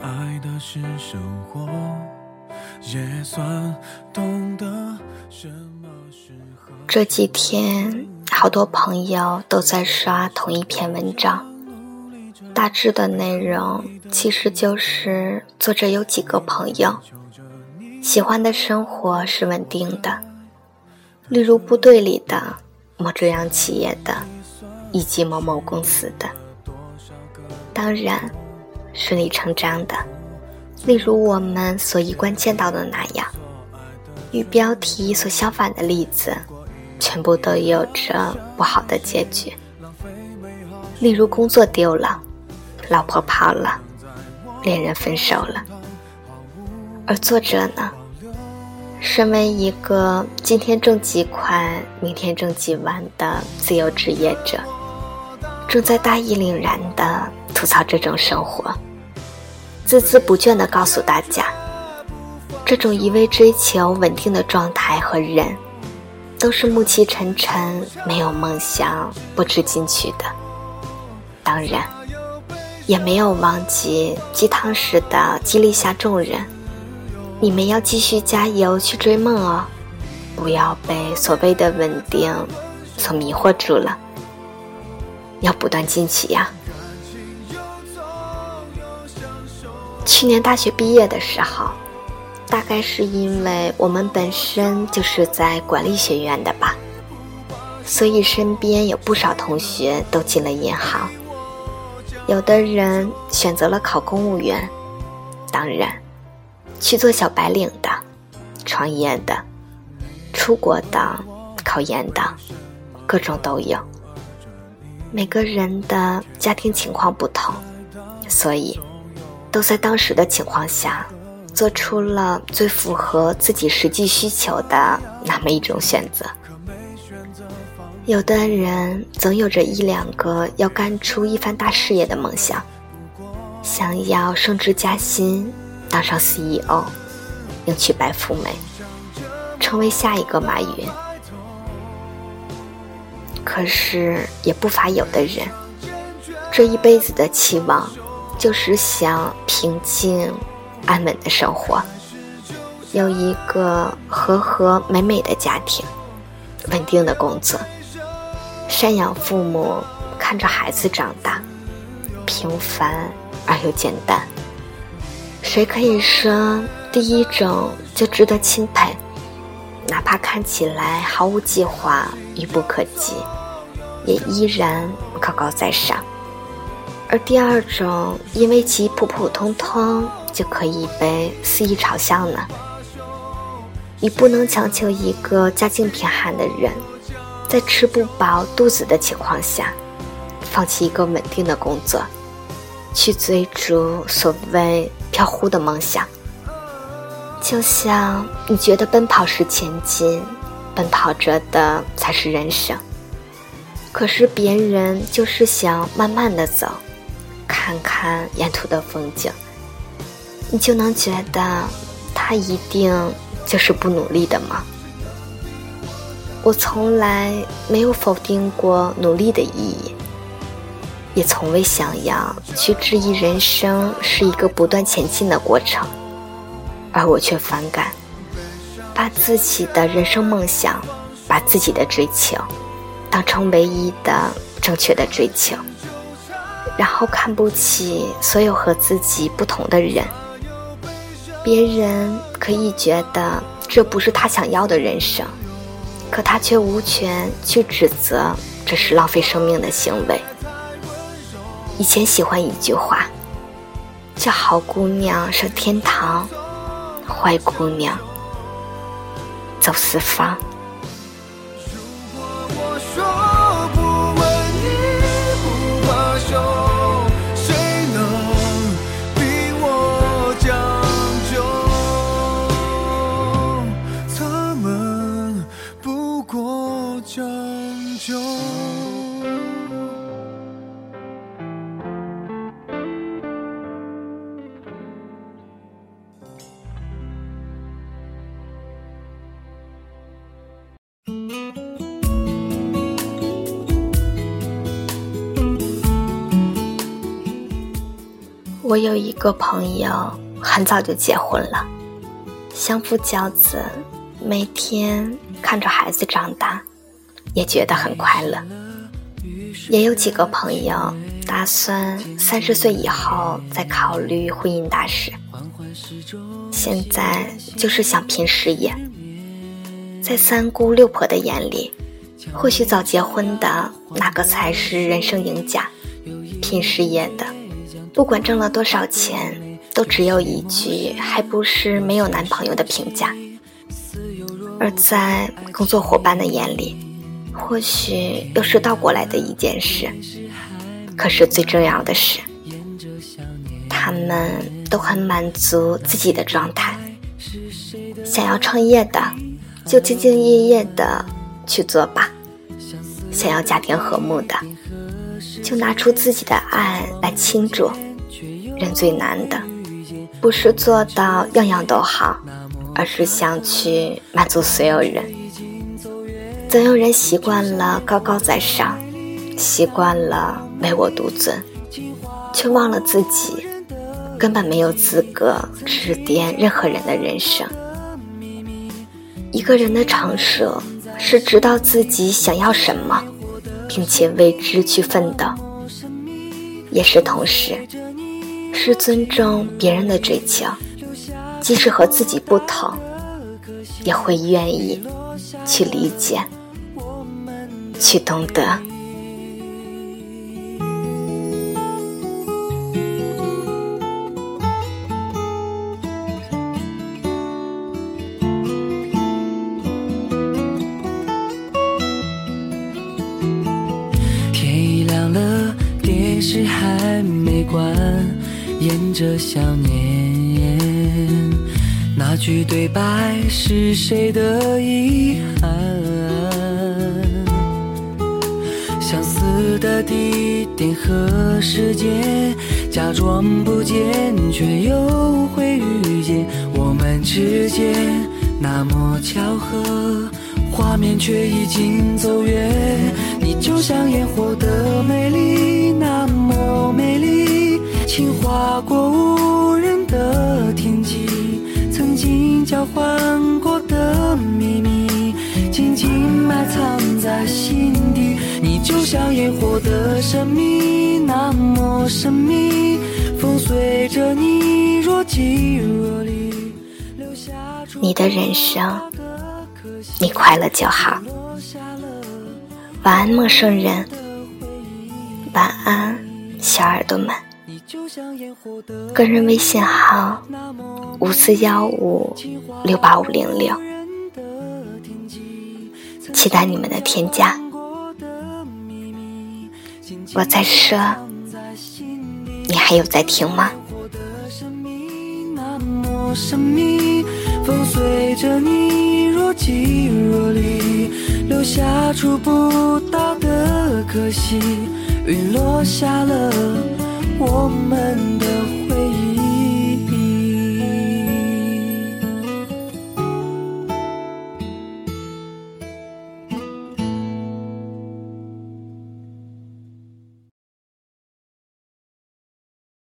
爱的是生活，也算懂得什么时候。这几天，好多朋友都在刷同一篇文章，大致的内容其实就是作者有几个朋友，喜欢的生活是稳定的，例如部队里的、某中央企业的，以及某某公司的。当然，顺理成章的，例如我们所一贯见到的那样，与标题所相反的例子，全部都有着不好的结局。例如工作丢了，老婆跑了，恋人分手了。而作者呢，身为一个今天挣几块，明天挣几万的自由职业者，正在大义凛然的。吐槽这种生活，孜孜不倦地告诉大家，这种一味追求稳定的状态和人，都是暮气沉沉、没有梦想、不知进取的。当然，也没有忘记鸡汤式的激励下众人：你们要继续加油去追梦哦，不要被所谓的稳定所迷惑住了，要不断进取呀！去年大学毕业的时候，大概是因为我们本身就是在管理学院的吧，所以身边有不少同学都进了银行。有的人选择了考公务员，当然，去做小白领的、创业的、出国的、考研的，各种都有。每个人的家庭情况不同，所以。都在当时的情况下，做出了最符合自己实际需求的那么一种选择。有的人总有着一两个要干出一番大事业的梦想，想要升职加薪，当上 CEO，迎娶白富美，成为下一个马云。可是也不乏有的人，这一辈子的期望。就是想平静、安稳的生活，有一个和和美美的家庭，稳定的工作，赡养父母，看着孩子长大，平凡而又简单。谁可以说第一种就值得钦佩？哪怕看起来毫无计划、愚不可及，也依然高高在上。而第二种，因为其普普通通就可以被肆意嘲笑呢？你不能强求一个家境贫寒的人，在吃不饱肚子的情况下，放弃一个稳定的工作，去追逐所谓飘忽的梦想。就像你觉得奔跑是前进，奔跑着的才是人生，可是别人就是想慢慢的走。看看沿途的风景，你就能觉得他一定就是不努力的吗？我从来没有否定过努力的意义，也从未想要去质疑人生是一个不断前进的过程，而我却反感把自己的人生梦想、把自己的追求当成唯一的正确的追求。然后看不起所有和自己不同的人，别人可以觉得这不是他想要的人生，可他却无权去指责这是浪费生命的行为。以前喜欢一句话，叫“好姑娘上天堂，坏姑娘走四方”。我有一个朋友，很早就结婚了，相夫教子，每天看着孩子长大，也觉得很快乐。也有几个朋友打算三十岁以后再考虑婚姻大事，现在就是想拼事业。在三姑六婆的眼里，或许早结婚的那个才是人生赢家，拼事业的。不管挣了多少钱，都只有一句“还不是没有男朋友”的评价。而在工作伙伴的眼里，或许又是倒过来的一件事。可是最重要的是，他们都很满足自己的状态。想要创业的，就兢兢业业的去做吧；想要家庭和睦的，就拿出自己的爱来倾注。人最难的，不是做到样样都好，而是想去满足所有人。总有人习惯了高高在上，习惯了唯我独尊，却忘了自己根本没有资格指点任何人的人生。一个人的成熟，是知道自己想要什么，并且为之去奋斗，也是同时。是尊重别人的追求，即使和自己不同，也会愿意去理解，去懂得。着想念，那句对白是谁的遗憾？相似的地点和时间，假装不见，却又会遇见。我们之间那么巧合，画面却已经走远。你就像烟火的美丽，那么美丽。轻划过无人的天际，曾经交换过的秘密，静静埋藏在心底。你就像烟火的神秘，那么神秘，风随着你若即若离。你的人生，你快乐就好。晚安，陌生人。晚安，小耳朵们。个人微信号：五四幺五六八五零六，期待你们的添加。我在说，你还有在听吗？风随着你若即若离，留下触不到的可惜，云落下了。